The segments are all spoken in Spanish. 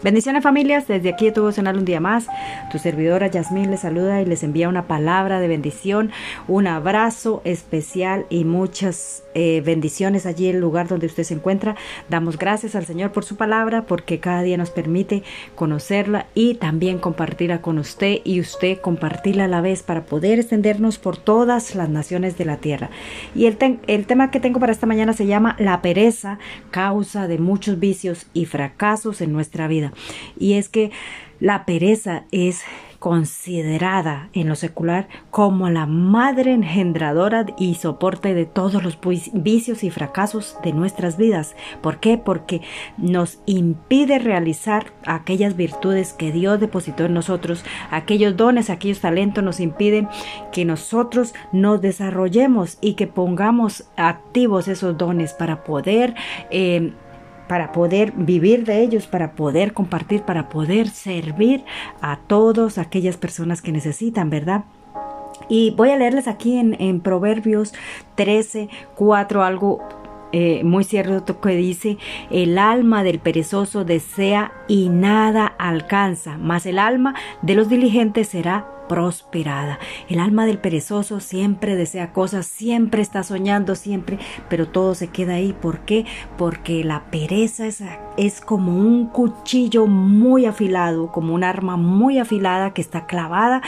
Bendiciones familias, desde aquí tu devocional un día más. Tu servidora Yasmín les saluda y les envía una palabra de bendición, un abrazo especial y muchas eh, bendiciones allí el lugar donde usted se encuentra. Damos gracias al Señor por su palabra porque cada día nos permite conocerla y también compartirla con usted y usted compartirla a la vez para poder extendernos por todas las naciones de la tierra. Y el, el tema que tengo para esta mañana se llama la pereza, causa de muchos vicios y fracasos en nuestra vida. Y es que la pereza es considerada en lo secular como la madre engendradora y soporte de todos los vicios y fracasos de nuestras vidas. ¿Por qué? Porque nos impide realizar aquellas virtudes que Dios depositó en nosotros, aquellos dones, aquellos talentos nos impiden que nosotros nos desarrollemos y que pongamos activos esos dones para poder eh, para poder vivir de ellos, para poder compartir, para poder servir a todas aquellas personas que necesitan, ¿verdad? Y voy a leerles aquí en, Proverbios 13, 4 algo eh, muy cierto que dice, el alma del perezoso desea y nada alcanza, mas el alma de los diligentes será prosperada. El alma del perezoso siempre desea cosas, siempre está soñando, siempre, pero todo se queda ahí. ¿Por qué? Porque la pereza es, es como un cuchillo muy afilado, como un arma muy afilada que está clavada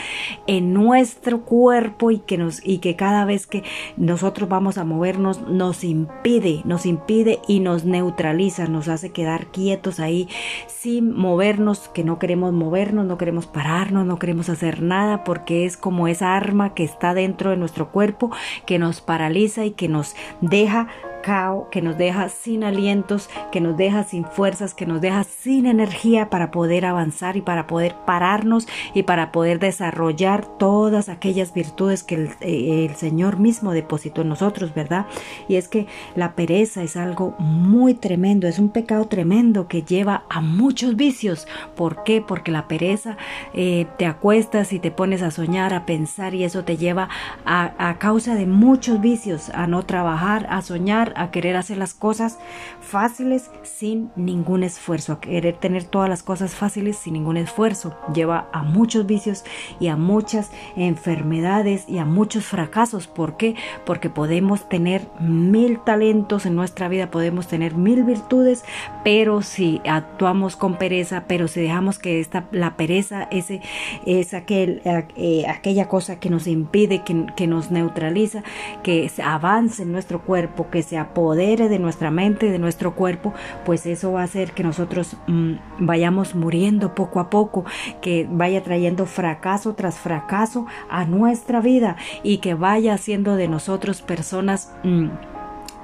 en nuestro cuerpo y que nos y que cada vez que nosotros vamos a movernos nos impide, nos impide y nos neutraliza, nos hace quedar quietos ahí sin movernos, que no queremos movernos, no queremos pararnos, no queremos hacer nada porque es como esa arma que está dentro de nuestro cuerpo que nos paraliza y que nos deja que nos deja sin alientos, que nos deja sin fuerzas, que nos deja sin energía para poder avanzar y para poder pararnos y para poder desarrollar todas aquellas virtudes que el, eh, Señor mismo depositó en nosotros, ¿verdad? Y es que la pereza es algo muy tremendo, es un pecado tremendo que lleva a muchos vicios. ¿Por qué? Porque la pereza eh, te acuestas y te pones a soñar, a pensar y eso te lleva a causa de muchos vicios, a no trabajar, a soñar, a querer hacer las cosas fáciles sin ningún esfuerzo, a querer tener todas las cosas fáciles sin ningún esfuerzo. Lleva a muchos vicios y a muchas enfermedades y a muchos fracasos. ¿Por qué? Porque podemos tener mil talentos en nuestra vida, podemos tener mil virtudes, pero si actuamos con pereza, pero si dejamos que esta, la pereza ese, es aquel, eh, aquella cosa que nos impide, que, que nos neutraliza, que avance en nuestro cuerpo, que se apodere de nuestra mente, de nuestro cuerpo, pues eso va a hacer que nosotros mm, vayamos muriendo poco a poco, que vaya trayendo fracaso tras fracaso a nuestra vida y que vaya haciendo de nosotros personas... Mm,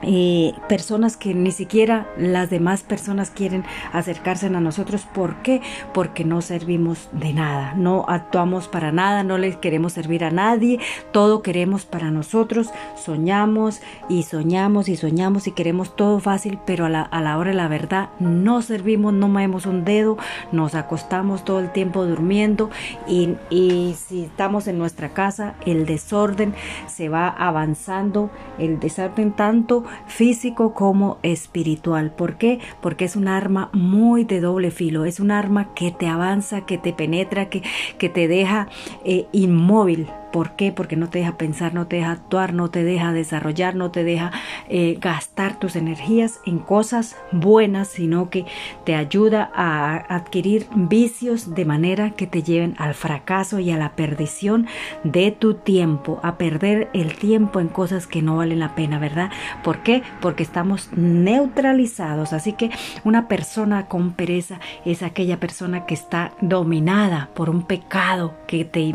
eh, personas que ni siquiera las demás personas quieren acercarse a nosotros. ¿Por qué? Porque no servimos de nada, no actuamos para nada, no les queremos servir a nadie, todo queremos para nosotros, soñamos y soñamos y soñamos y queremos todo fácil, pero a la, a la hora de la verdad no servimos, no movemos un dedo, nos acostamos todo el tiempo durmiendo y, y si estamos en nuestra casa, el desorden se va avanzando, el desorden tanto físico como espiritual. ¿Por qué? Porque es un arma muy de doble filo, es un arma que te avanza, que te penetra, que, que te deja eh, inmóvil ¿Por qué? Porque no te deja pensar, no te deja actuar, no te deja desarrollar, no te deja eh, gastar tus energías en cosas buenas, sino que te ayuda a adquirir vicios de manera que te lleven al fracaso y a la perdición de tu tiempo, a perder el tiempo en cosas que no valen la pena, ¿verdad? ¿Por qué? Porque estamos neutralizados. Así que una persona con pereza es aquella persona que está dominada por un pecado que te,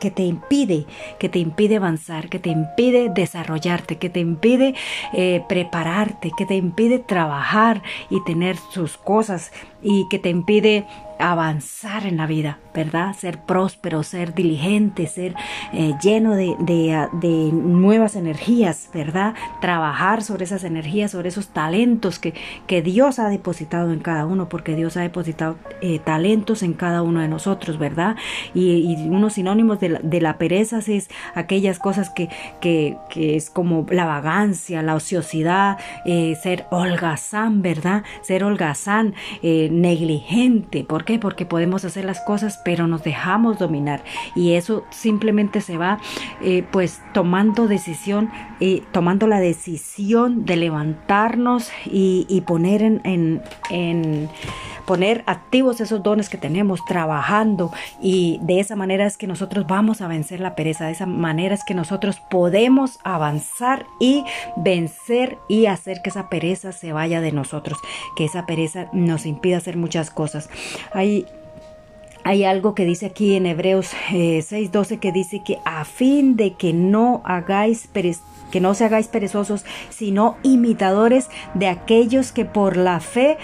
que te impide que te impide avanzar, que te impide desarrollarte, que te impide eh, prepararte, que te impide trabajar y tener sus cosas y que te impide avanzar en la vida, ¿verdad? Ser próspero, ser diligente, ser eh, lleno de, de, nuevas energías, ¿verdad? Trabajar sobre esas energías, sobre esos talentos que, que Dios ha depositado en cada uno, porque Dios ha depositado eh, talentos en cada uno de nosotros, ¿verdad? Y, unos sinónimos de la, pereza es aquellas cosas que, que, que, es como la vagancia, la ociosidad, eh, ser holgazán, ¿verdad? Ser holgazán, negligente, ¿por Porque podemos hacer las cosas, pero nos dejamos dominar. Y eso simplemente se va eh, pues tomando decisión, eh, tomando la decisión de levantarnos y, poner en, poner activos esos dones que tenemos, trabajando y de esa manera es que nosotros vamos a vencer la pereza, de esa manera es que nosotros podemos avanzar y vencer y hacer que esa pereza se vaya de nosotros, que esa pereza nos impida hacer muchas cosas. Hay hay algo que dice aquí en Hebreos 6:12 eh, que dice que a fin de que no hagáis que no se hagáis perezosos, sino imitadores de aquellos que por la fe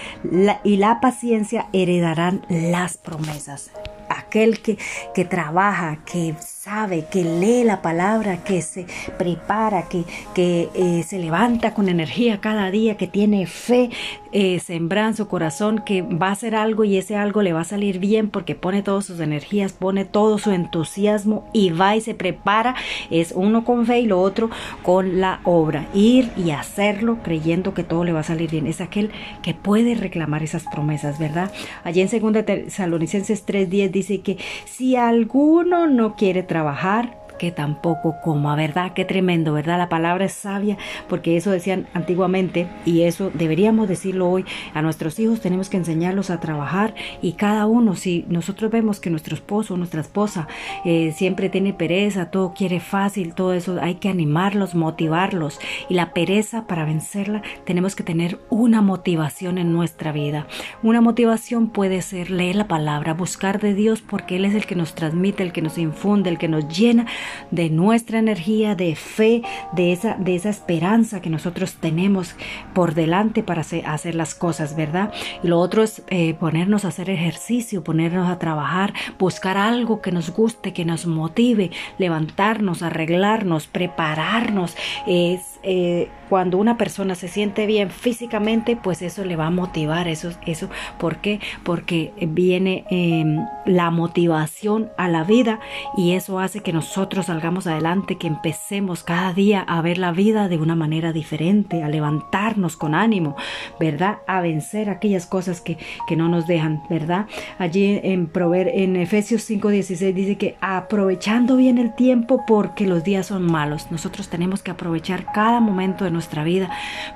y la paciencia heredarán las promesas. Aquel que, que trabaja, que sabe, que lee la palabra, que se prepara, que, que eh, se levanta con energía cada día, que tiene fe eh, en su corazón, que va a hacer algo y ese algo le va a salir bien porque pone todas sus energías, pone todo su entusiasmo y va y se prepara. Es uno con fe y lo otro con la obra. Ir y hacerlo creyendo que todo le va a salir bien. Es aquel que puede reclamar esas promesas, ¿verdad? Allí en 2 Tesalonicenses 3.10 dice que si alguno no quiere trabajar, que tampoco coma, ¿verdad? Qué tremendo, ¿verdad? La palabra es sabia porque eso decían antiguamente y eso deberíamos decirlo hoy. A nuestros hijos tenemos que enseñarlos a trabajar y cada uno, si nosotros vemos que nuestro esposo o nuestra esposa eh, siempre tiene pereza, todo quiere fácil, todo eso, hay que animarlos, motivarlos y la pereza para vencerla tenemos que tener una motivación en nuestra vida. Una motivación puede ser leer la palabra, buscar de Dios porque Él es el que nos transmite, el que nos infunde, el que nos llena de nuestra energía, de fe, de esa, de esa esperanza que nosotros tenemos por delante para hacer, las cosas, ¿verdad? Y lo otro es eh, ponernos a hacer ejercicio, ponernos a trabajar, buscar algo que nos guste, que nos motive, levantarnos, arreglarnos, prepararnos. Es eh, cuando una persona se siente bien físicamente, pues eso le va a motivar, eso, eso, ¿por qué? Porque viene em, la motivación a la vida y eso hace que nosotros salgamos adelante, que empecemos cada día a ver la vida de una manera diferente, a levantarnos con ánimo, ¿verdad? A vencer aquellas cosas que, que no nos dejan, ¿verdad? Allí en, Prover en Efesios 5:16 dice que aprovechando bien el tiempo porque los días son malos, nosotros tenemos que aprovechar cada momento de nuestra vida,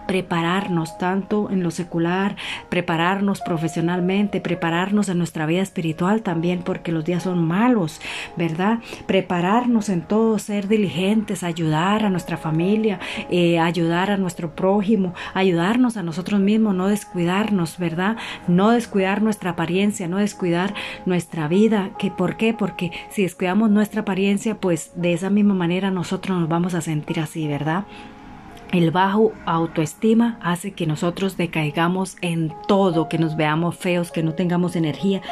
prepararnos tanto en lo secular, prepararnos profesionalmente, prepararnos en nuestra vida espiritual también, porque los días son malos, ¿verdad? Prepararnos en todo, ser diligentes, ayudar a nuestra familia, eh, ayudar a nuestro prójimo, ayudarnos a nosotros mismos, no descuidarnos, ¿verdad? No descuidar nuestra apariencia, no descuidar nuestra vida. ¿Que ¿Por qué? Porque si descuidamos nuestra apariencia, pues de esa misma manera nosotros nos vamos a sentir así, ¿verdad? El bajo autoestima hace que nosotros decaigamos en todo, que nos veamos feos, que no tengamos energía,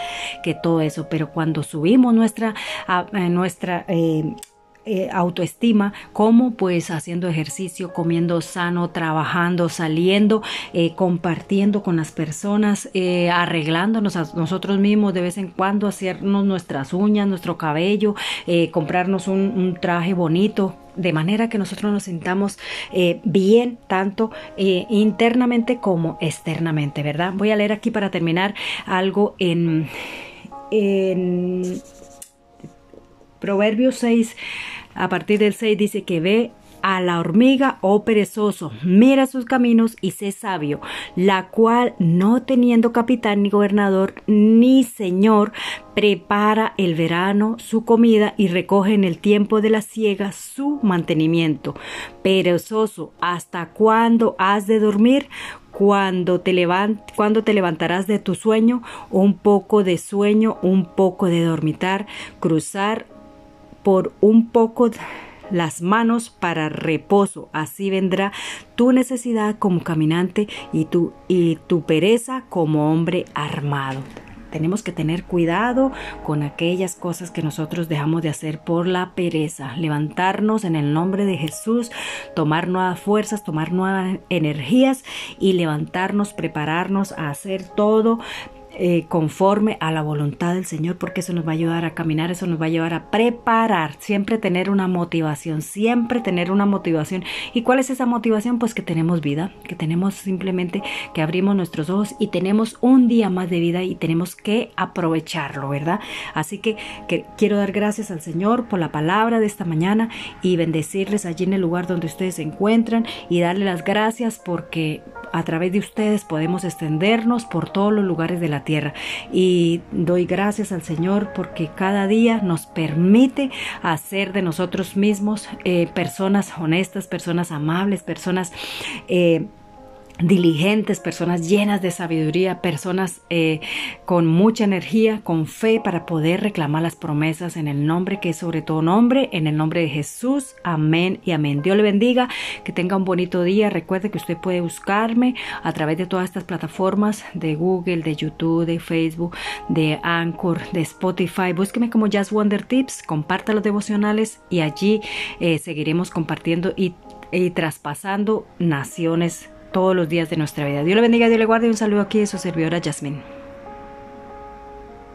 que todo eso. Pero cuando subimos nuestra, eh, nuestra eh, eh, autoestima, como pues haciendo ejercicio, comiendo sano, trabajando, saliendo, eh, compartiendo con las personas, eh, arreglándonos a nosotros mismos de vez en cuando, hacernos nuestras uñas, nuestro cabello, comprarnos un, traje bonito, de manera que nosotros nos sintamos bien tanto internamente como externamente, ¿verdad? Voy a leer aquí para terminar algo en, en Proverbios 6, a partir del 6 dice que ve a la hormiga, oh perezoso, mira sus caminos y sé sabio, la cual, no teniendo capitán ni gobernador ni señor, prepara el verano su comida y recoge en el tiempo de la siega su mantenimiento. Perezoso, ¿hasta cuándo has de dormir? cuando te, cuando te levantarás de tu sueño, un poco de sueño, un poco de dormitar, cruzar por un poco las manos para reposo. Así vendrá tu necesidad como caminante y tu, y tu pereza como hombre armado. tenemos que tener cuidado con aquellas cosas que nosotros dejamos de hacer por la pereza. Levantarnos en el nombre de Jesús, tomar nuevas fuerzas, tomar nuevas energías y levantarnos, prepararnos a hacer todo eh, conforme a la voluntad del Señor, porque eso nos va a ayudar a caminar, eso nos va a llevar a preparar, siempre tener una motivación, siempre tener una motivación. ¿Y cuál es esa motivación? Pues que tenemos vida, que tenemos simplemente que abrimos nuestros ojos y tenemos un día más de vida y tenemos que aprovecharlo, ¿verdad? Así que, que quiero dar gracias al Señor por la palabra de esta mañana y bendecirles allí en el lugar donde ustedes se encuentran y darle las gracias porque a través de ustedes podemos extendernos por todos los lugares de la tierra. Y doy gracias al Señor porque cada día nos permite hacer de nosotros mismos eh, personas honestas, personas amables, personas... Eh, diligentes, personas llenas de sabiduría, personas eh, con mucha energía, con fe para poder reclamar las promesas en el nombre que es sobre todo nombre, en el nombre de Jesús. Amén y amén. Dios le bendiga, que tenga un bonito día. Recuerde que usted puede buscarme a través de todas estas plataformas de Google, de YouTube, de Facebook, de Anchor, de Spotify. Búsqueme como Just Wonder Tips, comparta los devocionales y allí eh, seguiremos compartiendo y traspasando naciones todos los días de nuestra vida. Dios le bendiga, Dios le guarde y un saludo aquí de su servidora Jasmine.